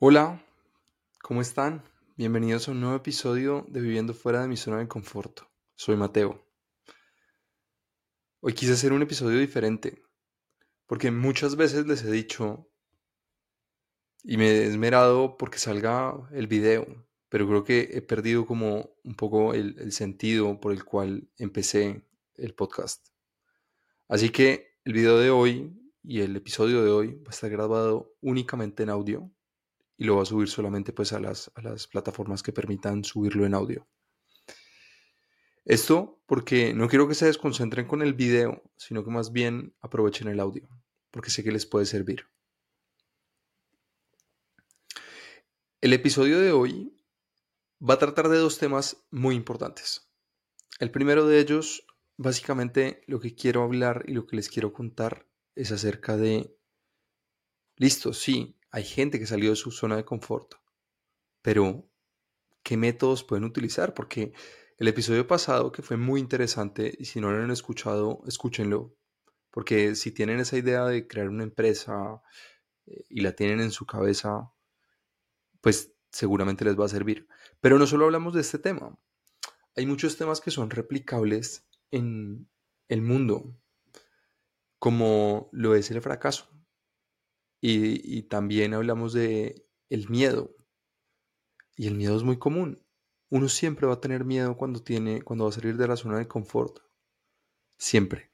Hola, ¿cómo están? Bienvenidos a un nuevo episodio de Viviendo fuera de mi zona de confort. Soy Mateo. Hoy quise hacer un episodio diferente, porque muchas veces les he dicho y me he esmerado porque salga el video, pero creo que he perdido como un poco el, el sentido por el cual empecé el podcast. Así que el video de hoy y el episodio de hoy va a estar grabado únicamente en audio y lo va a subir solamente pues a las, a las plataformas que permitan subirlo en audio. Esto porque no quiero que se desconcentren con el video, sino que más bien aprovechen el audio, porque sé que les puede servir. El episodio de hoy va a tratar de dos temas muy importantes. El primero de ellos, básicamente lo que quiero hablar y lo que les quiero contar es acerca de, listo, sí, hay gente que salió de su zona de confort, pero ¿qué métodos pueden utilizar? Porque el episodio pasado, que fue muy interesante, y si no lo han escuchado, escúchenlo, porque si tienen esa idea de crear una empresa eh, y la tienen en su cabeza, pues seguramente les va a servir. Pero no solo hablamos de este tema, hay muchos temas que son replicables en el mundo, como lo es el fracaso. Y, también hablamos de el miedo. Y el miedo es muy común. Uno siempre va a tener miedo cuando tiene, cuando va a salir de la zona de confort. Siempre.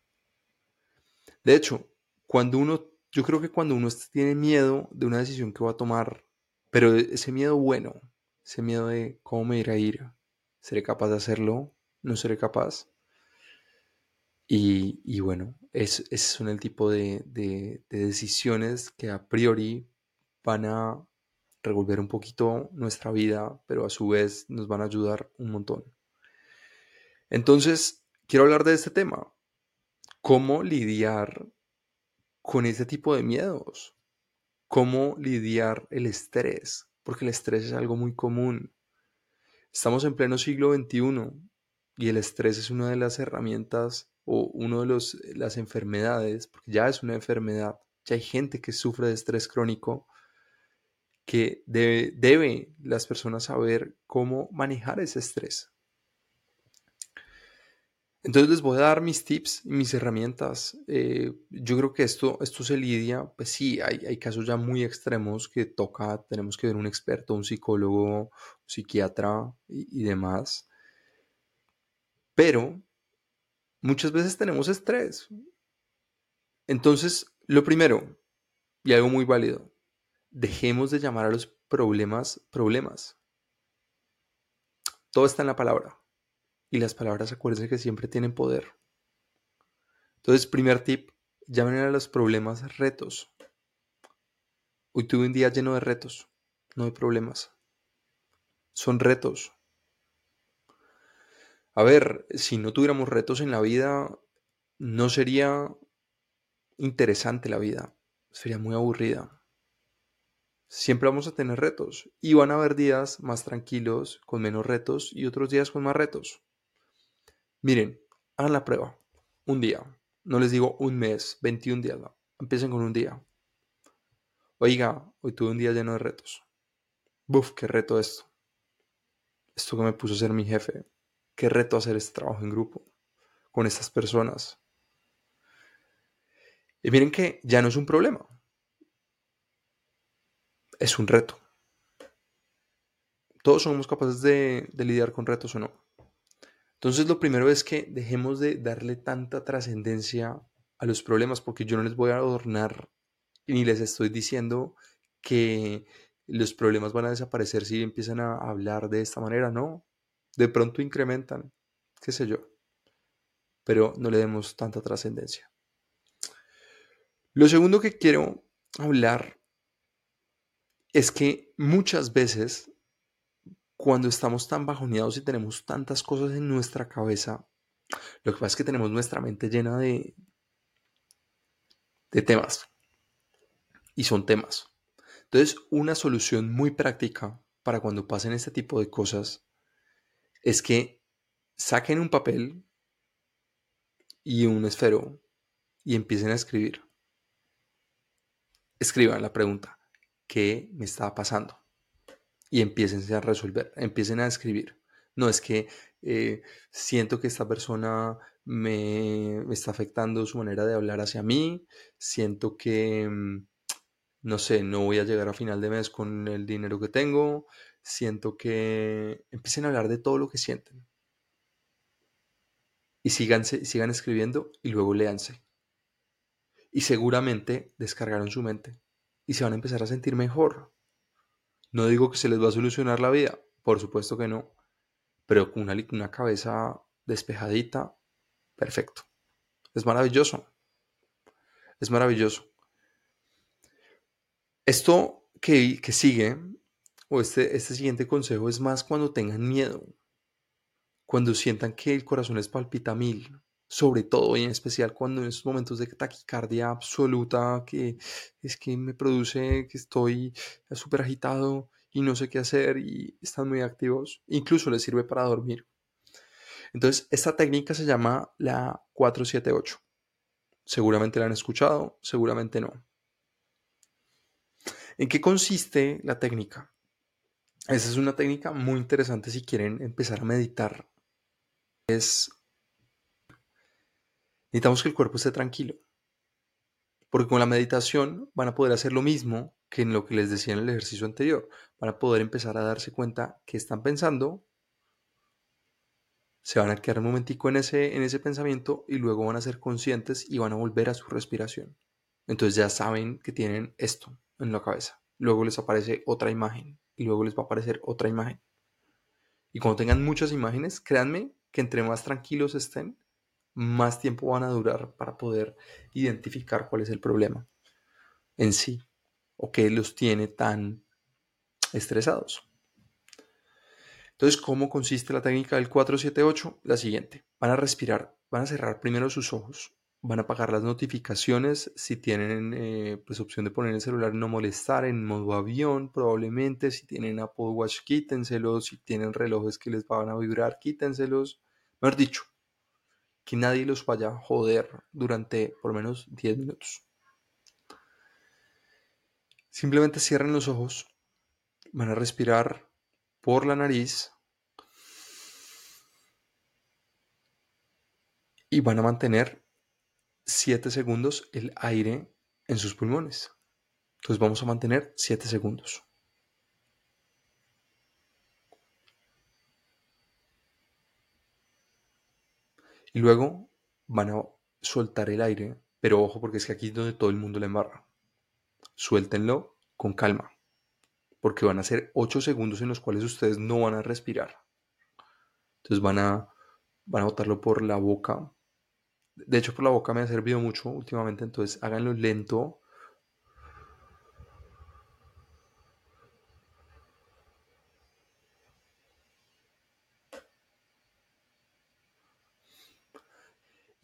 De hecho, cuando uno, yo creo que cuando uno tiene miedo de una decisión que va a tomar, pero ese miedo bueno, ese miedo de cómo me irá a ir, ¿seré capaz de hacerlo? ¿No seré capaz? Y, bueno, es, son el tipo de, decisiones que a priori van a revolver un poquito nuestra vida, pero a su vez nos van a ayudar un montón. Entonces, quiero hablar de este tema. ¿Cómo lidiar con este tipo de miedos? ¿Cómo lidiar el estrés? Porque el estrés es algo muy común. Estamos en pleno siglo XXI y el estrés es una de las herramientas o uno de los, las enfermedades, porque ya es una enfermedad, ya hay gente que sufre de estrés crónico, que debe, debe las personas saber cómo manejar ese estrés. Entonces les voy a dar mis tips mis herramientas. Eh, yo creo que esto, esto se lidia, pues sí, hay, hay, casos ya muy extremos que toca, tenemos que ver un experto, un psicólogo, psiquiatra y demás. Pero muchas veces tenemos estrés. Entonces, lo primero, y algo muy válido, dejemos de llamar a los problemas problemas. Todo está en la palabra. Y las palabras, acuérdense que siempre tienen poder. Entonces, primer tip, llamen a los problemas retos. Hoy tuve un día lleno de retos, no de problemas. Son retos. A ver, si no tuviéramos retos en la vida, no sería interesante la vida, sería muy aburrida. Siempre vamos a tener retos y van a haber días más tranquilos, con menos retos y otros días con más retos. Miren, hagan la prueba. Un día. No les digo un mes, 21 días. Empiecen con un día. Oiga, hoy tuve un día lleno de retos. Buf, qué reto esto. Esto que me puso a ser mi jefe qué reto hacer este trabajo en grupo con estas personas. Y miren que ya no es un problema, es un reto. Todos somos capaces de, lidiar con retos o no. Entonces lo primero es que dejemos de darle tanta trascendencia a los problemas porque yo no les voy a adornar ni les estoy diciendo que los problemas van a desaparecer si empiezan a hablar de esta manera, no de pronto incrementan, qué sé yo, pero no le demos tanta trascendencia. Lo segundo que quiero hablar es que muchas veces cuando estamos tan bajoneados y tenemos tantas cosas en nuestra cabeza, lo que pasa es que tenemos nuestra mente llena de, de temas. Y son temas. Entonces, una solución muy práctica para cuando pasen este tipo de cosas es que saquen un papel y un esfero y empiecen a escribir. Escriban la pregunta, qué me está pasando. Y empiecen a resolver, empiecen a escribir. No es que eh, siento que esta persona me, me, está afectando su manera de hablar hacia mí, siento que, mm, no sé, no voy a llegar a final de mes con el dinero que tengo, siento que empiecen a hablar de todo lo que sienten. Y síganse, sigan escribiendo y luego léanse. Y seguramente descargaron su mente y se van a empezar a sentir mejor. No digo que se les va a solucionar la vida, por supuesto que no, pero con una, una cabeza despejadita, perfecto. Es maravilloso. Es maravilloso. Esto que, que sigue, o este, este siguiente consejo, es más cuando tengan miedo, cuando sientan que el corazón les palpita mil, sobre todo y en especial cuando en esos momentos de taquicardia absoluta que es que me produce que estoy súper agitado y no sé qué hacer y están muy activos, incluso les sirve para dormir. Entonces, esta técnica se llama la 478. Seguramente la han escuchado, seguramente no. ¿En qué consiste la técnica? Esa es una técnica muy interesante si quieren empezar a meditar. Es Necesitamos que el cuerpo esté tranquilo. Porque con la meditación van a poder hacer lo mismo que en lo que les decía en el ejercicio anterior. Van a poder empezar a darse cuenta que están pensando, se van a quedar un momentico en ese, en ese pensamiento y luego van a ser conscientes y van a volver a su respiración. Entonces ya saben que tienen esto en la cabeza. Luego les aparece otra imagen y luego les va a aparecer otra imagen. Y cuando tengan muchas imágenes, créanme que entre más tranquilos estén, más tiempo van a durar para poder identificar cuál es el problema en sí o qué los tiene tan estresados. Entonces, ¿cómo consiste la técnica del 478? La siguiente. Van a respirar, van a cerrar primero sus ojos, van a apagar las notificaciones si tienen eh, pues opción de poner el celular no molestar en modo avión probablemente si tienen Apple Watch quítenselos si tienen relojes que les van a vibrar quítenselos mejor dicho que nadie los vaya a joder durante por lo menos 10 minutos. Simplemente cierren los ojos, van a respirar por la nariz y van a mantener 7 segundos el aire en sus pulmones. Entonces vamos a mantener 7 segundos. Y luego van a soltar el aire, pero ojo porque es que aquí es donde todo el mundo le embarra. Suéltenlo con calma, porque van a ser 8 segundos en los cuales ustedes no van a respirar. Entonces van a, van a botarlo por la boca. De hecho, por la boca me ha servido mucho últimamente, entonces háganlo lento,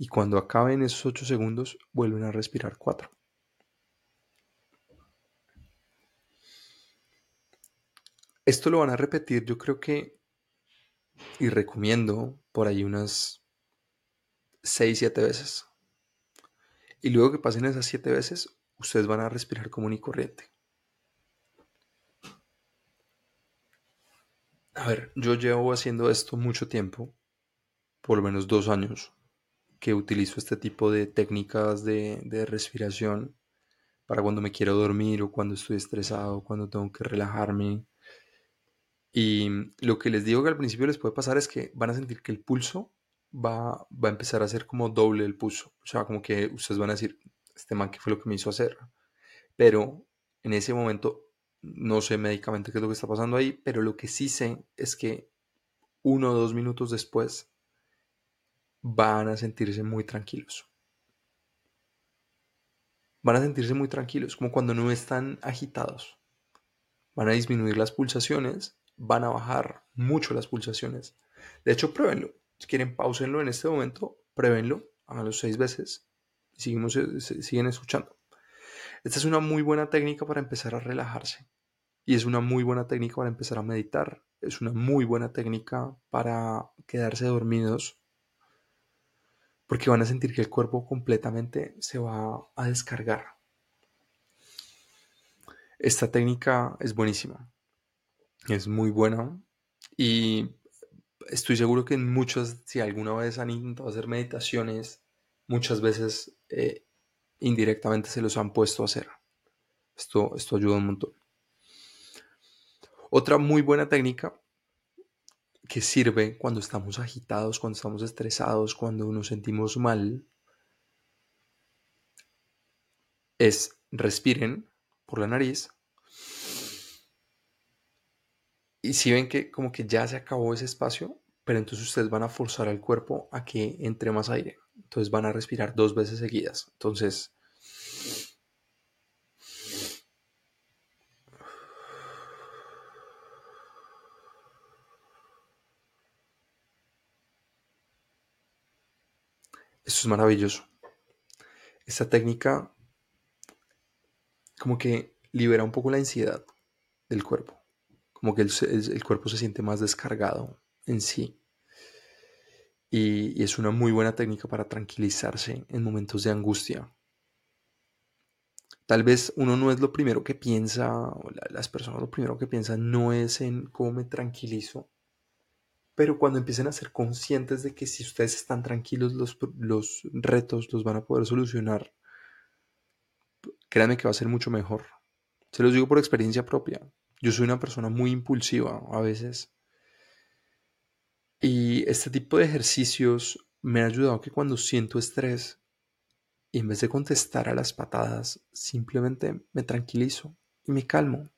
y cuando acaben esos 8 segundos vuelven a respirar 4. Esto lo van a repetir yo creo que y recomiendo por ahí unas 6, 7 veces. Y luego que pasen esas 7 veces, ustedes van a respirar común y corriente. A ver, yo llevo haciendo esto mucho tiempo, por lo menos dos años que utilizo este tipo de técnicas de, de respiración para cuando me quiero dormir o cuando estoy estresado, cuando tengo que relajarme. Y lo que les digo que al principio les puede pasar es que van a sentir que el pulso va, va a empezar a ser como doble el pulso. O sea, como que ustedes van a decir, este man, ¿qué fue lo que me hizo hacer? Pero en ese momento no sé médicamente qué es lo que está pasando ahí, pero lo que sí sé es que uno o dos minutos después van a sentirse muy tranquilos. Van a sentirse muy tranquilos, como cuando no están agitados. Van a disminuir las pulsaciones, van a bajar mucho las pulsaciones. De hecho, pruébenlo. Si quieren, pausenlo en este momento, pruébenlo, háganlo seis veces y eh, siguen escuchando. Esta es una muy buena técnica para empezar a relajarse. Y es una muy buena técnica para empezar a meditar. Es una muy buena técnica para quedarse dormidos porque van a sentir que el cuerpo completamente se va a descargar. Esta técnica es buenísima, es muy buena y estoy seguro que en muchas, si alguna vez han intentado hacer meditaciones, muchas veces eh, indirectamente se los han puesto a hacer. Esto, esto ayuda un montón. Otra muy buena técnica que sirve cuando estamos agitados, cuando estamos estresados, cuando nos sentimos mal, es respiren por la nariz. Y si ven que como que ya se acabó ese espacio, pero entonces ustedes van a forzar al cuerpo a que entre más aire. Entonces van a respirar dos veces seguidas. Entonces... Esto es maravilloso. Esta técnica como que libera un poco la ansiedad del cuerpo, como que el, cuerpo se siente más descargado en sí. Y, es una muy buena técnica para tranquilizarse en momentos de angustia. Tal vez uno no es lo primero que piensa, las personas lo primero que piensan no es en cómo me tranquilizo, pero cuando empiecen a ser conscientes de que si ustedes están tranquilos, los, los retos los van a poder solucionar créanme que va a ser mucho mejor. Se los digo por experiencia propia. Yo soy una persona muy impulsiva a veces. Y este tipo de ejercicios me ha ayudado que cuando siento estrés, y en vez de contestar a las patadas, simplemente me tranquilizo y me calmo.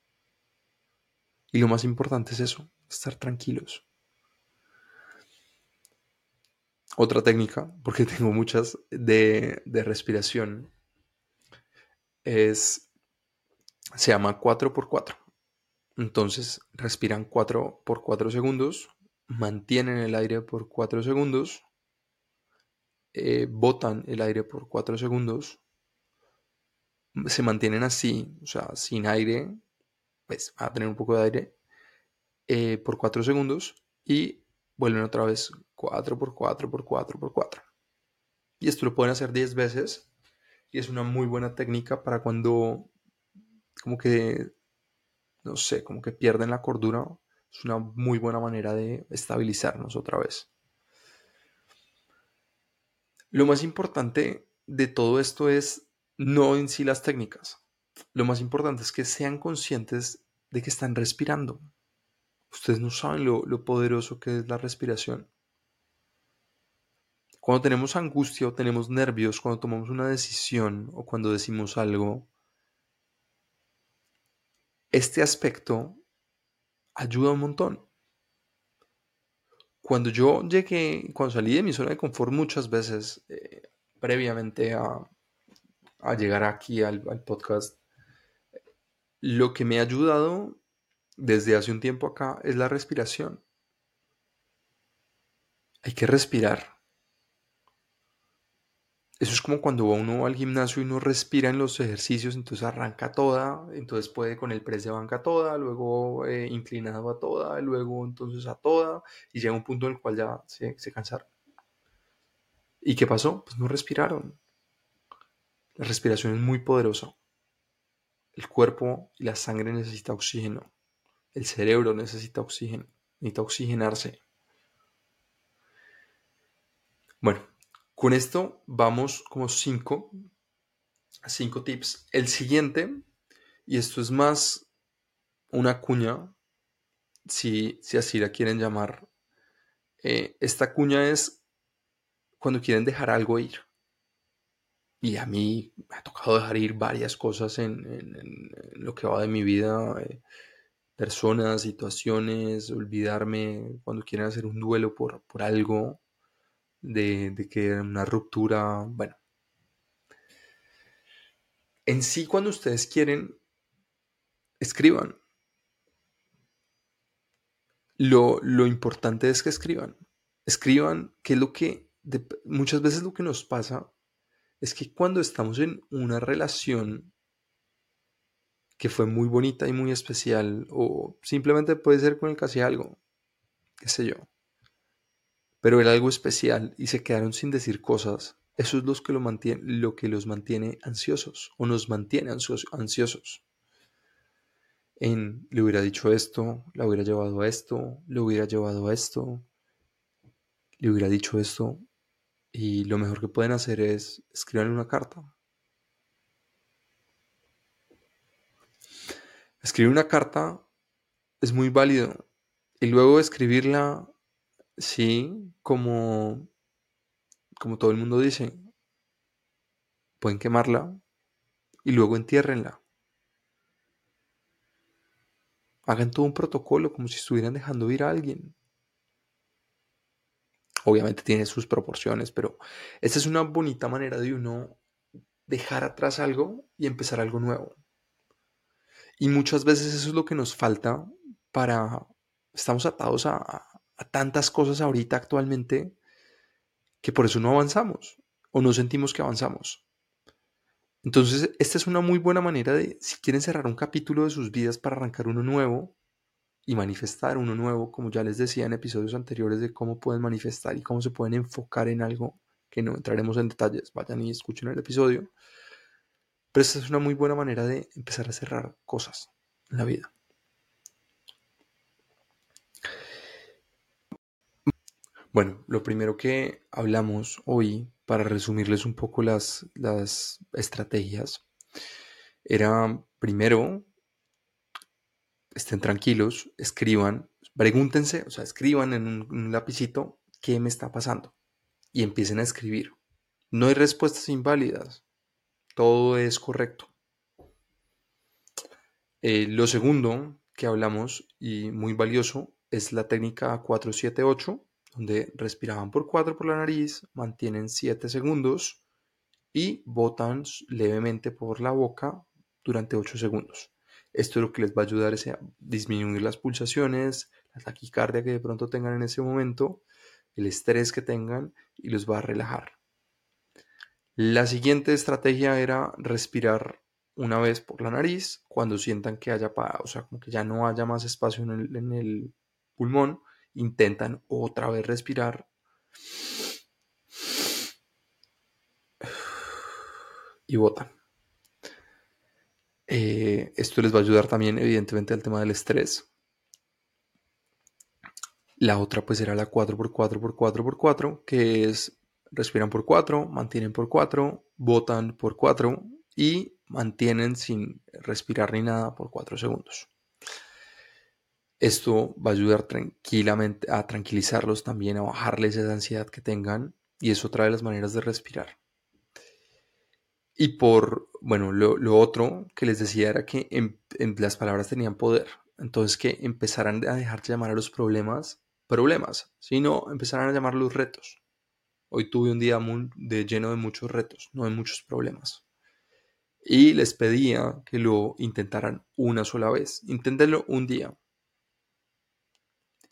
Y lo más importante es eso, estar tranquilos. Otra técnica, porque tengo muchas de, de respiración, es, se llama 4x4. Entonces respiran 4 por 4 segundos, mantienen el aire por 4 segundos, eh, botan el aire por 4 segundos, se mantienen así, o sea, sin aire, pues a tener un poco de aire, eh, por 4 segundos y vuelven otra vez 4 por 4 por 4 por 4. Y esto lo pueden hacer 10 veces y es una muy buena técnica para cuando como que, no sé, como que pierden la cordura. Es una muy buena manera de estabilizarnos otra vez. Lo más importante de todo esto es no en sí las técnicas. Lo más importante es que sean conscientes de que están respirando. Ustedes no saben lo, lo poderoso que es la respiración. Cuando tenemos angustia o tenemos nervios, cuando tomamos una decisión o cuando decimos algo, este aspecto ayuda un montón. Cuando yo llegué, cuando salí de mi zona de confort muchas veces, eh, previamente a, llegar aquí al, al podcast, lo que me ha ayudado desde hace un tiempo acá es la respiración. Hay que respirar. Eso es como cuando uno va al gimnasio y uno respira en los ejercicios, entonces arranca toda, entonces puede con el press de banca toda, luego eh, inclinado a toda, luego entonces a toda, y llega un punto en el cual ya se, se cansaron. ¿Y qué pasó? Pues no respiraron. La respiración es muy poderosa. El cuerpo y la sangre necesita oxígeno. El cerebro necesita oxígeno. Necesita oxigenarse. Bueno, con esto vamos como cinco, cinco tips. El siguiente, y esto es más una cuña, si, si así la quieren llamar, eh, esta cuña es cuando quieren dejar algo ir. Y a mí me ha tocado dejar ir varias cosas en, lo que va de mi vida, eh, personas, situaciones, olvidarme cuando quieren hacer un duelo por, por algo, de, que una ruptura, bueno. En sí, cuando ustedes quieren, escriban. Lo, importante es que escriban. Escriban que lo que, muchas veces lo que nos pasa es que cuando estamos en una relación que fue muy bonita y muy especial, o simplemente puede ser con el casi algo, qué sé yo, pero era algo especial y se quedaron sin decir cosas, eso es lo que, lo, que los mantiene ansiosos o nos mantiene ansiosos. en le hubiera dicho esto, la hubiera llevado a esto, le hubiera llevado a esto, le hubiera dicho esto. Y lo mejor que pueden hacer es escribirle una carta. Escribir una carta es muy válido. Y luego escribirla, sí, como, como todo el mundo dice, pueden quemarla y luego entiérrenla. Hagan todo un protocolo como si estuvieran dejando ir a alguien. Obviamente tiene sus proporciones, pero esta es una bonita manera de uno dejar atrás algo y empezar algo nuevo. Y muchas veces eso es lo que nos falta para... Estamos atados a, a tantas cosas ahorita actualmente que por eso no avanzamos o no sentimos que avanzamos. Entonces, esta es una muy buena manera de, si quieren cerrar un capítulo de sus vidas para arrancar uno nuevo y manifestar uno nuevo, como ya les decía en episodios anteriores de cómo pueden manifestar y cómo se pueden enfocar en algo, que no entraremos en detalles, vayan y escuchen el episodio. Pero esta es una muy buena manera de empezar a cerrar cosas en la vida. Bueno, lo primero que hablamos hoy para resumirles un poco las, las estrategias, era primero, estén tranquilos, escriban, pregúntense, o sea, escriban en un, lapicito qué me está pasando y empiecen a escribir. No hay respuestas inválidas, todo es correcto. Eh, lo segundo que hablamos y muy valioso es la técnica 478 donde respiraban por 4 por la nariz, mantienen 7 segundos y botan levemente por la boca durante 8 segundos. Esto lo que les va a ayudar es a disminuir las pulsaciones, la taquicardia que de pronto tengan en ese momento, el estrés que tengan y los va a relajar. La siguiente estrategia era respirar una vez por la nariz cuando sientan que haya, o sea, como que ya no haya más espacio en el pulmón intentan otra vez respirar. Y botan. Eh, esto les va a ayudar también, evidentemente, al tema del estrés. La otra, pues, era la 4x4x4x4, que es respiran por 4, mantienen por 4, botan por 4 y mantienen sin respirar ni nada por 4 segundos. Esto va a ayudar tranquilamente a tranquilizarlos también, a bajarles esa ansiedad que tengan y eso trae las maneras de respirar. Y por, bueno, lo, otro que les decía era que las palabras tenían poder. Entonces que empezaran a dejar de llamar a los problemas problemas, sino empezaran a llamarlos retos. Hoy tuve un día muy, de, lleno de muchos retos, no de muchos problemas. Y les pedía que lo intentaran una sola vez. Inténtenlo un día.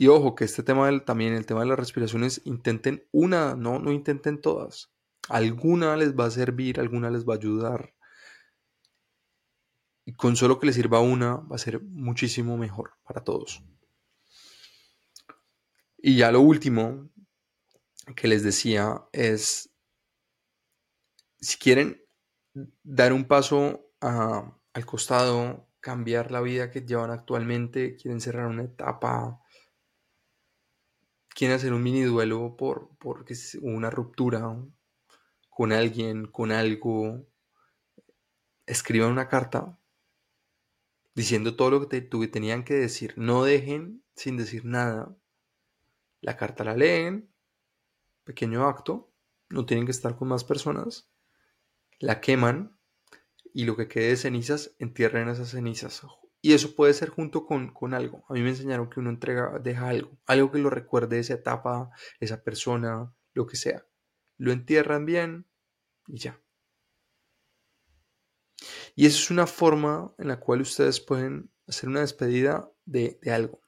Y ojo, que este tema del, también, el tema de las respiraciones, intenten una, no, no intenten todas. Alguna les va a servir, alguna les va a ayudar. Y con solo que les sirva una, va a ser muchísimo mejor para todos. Y ya lo último que les decía es, si quieren dar un paso al costado, cambiar la vida que llevan actualmente, quieren cerrar una etapa, quieren hacer un mini duelo por porque una ruptura con alguien, con algo, escriban una carta diciendo todo lo que tenían que decir. No dejen sin decir nada. La carta la leen, pequeño acto, no tienen que estar con más personas. La queman y lo que quede de cenizas, entierren esas cenizas y eso puede ser junto con, algo. A mí me enseñaron que uno entrega, deja algo, algo que lo recuerde esa etapa, esa persona, lo que sea. Lo entierran bien y ya. Y eso es una forma en la cual ustedes pueden hacer una despedida de, de algo,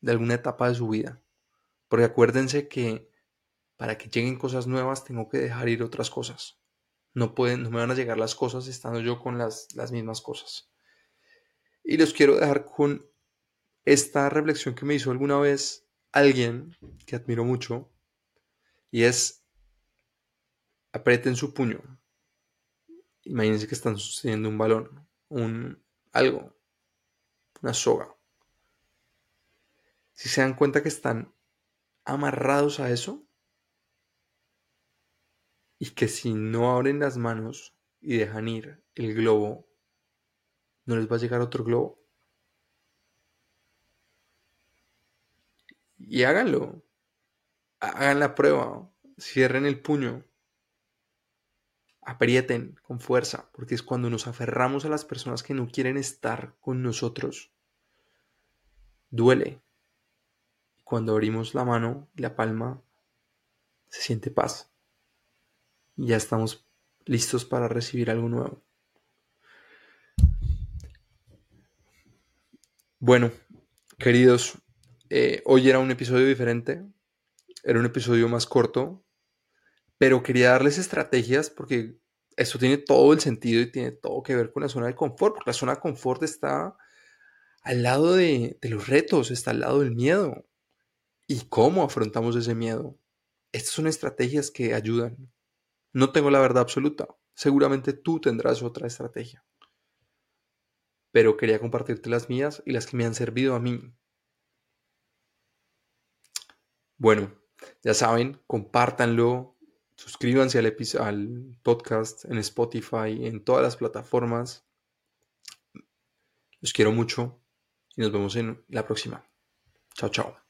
de alguna etapa de su vida. Porque acuérdense que para que lleguen cosas nuevas tengo que dejar ir otras cosas. No, pueden, no me van a llegar las cosas estando yo con las, las mismas cosas. Y les quiero dejar con esta reflexión que me hizo alguna vez alguien que admiro mucho y es aprieten su puño. Imagínense que están sosteniendo un balón, un algo. una soga. Si se dan cuenta que están amarrados a eso y que si no abren las manos y dejan ir el globo, no les va a llegar otro globo. Y háganlo. Hagan la prueba. Cierren el puño. Aprieten con fuerza, porque es cuando nos aferramos a las personas que no quieren estar con nosotros. Duele. Cuando abrimos la mano y la palma, se siente paz. Y ya estamos listos para recibir algo nuevo. Bueno, queridos, eh, hoy era un episodio diferente, era un episodio más corto, pero quería darles estrategias porque esto tiene todo el sentido y tiene todo que ver con la zona de confort, porque la zona de confort está al lado de, de los retos, está al lado del miedo. ¿Y cómo afrontamos ese miedo? Estas son estrategias que ayudan. No tengo la verdad absoluta. Seguramente tú tendrás otra estrategia pero quería compartirte las mías y las que me han servido a mí. Bueno, ya saben, compártanlo, suscríbanse al, al podcast en Spotify, en todas las plataformas. Los quiero mucho y nos vemos en la próxima. Chao, chao.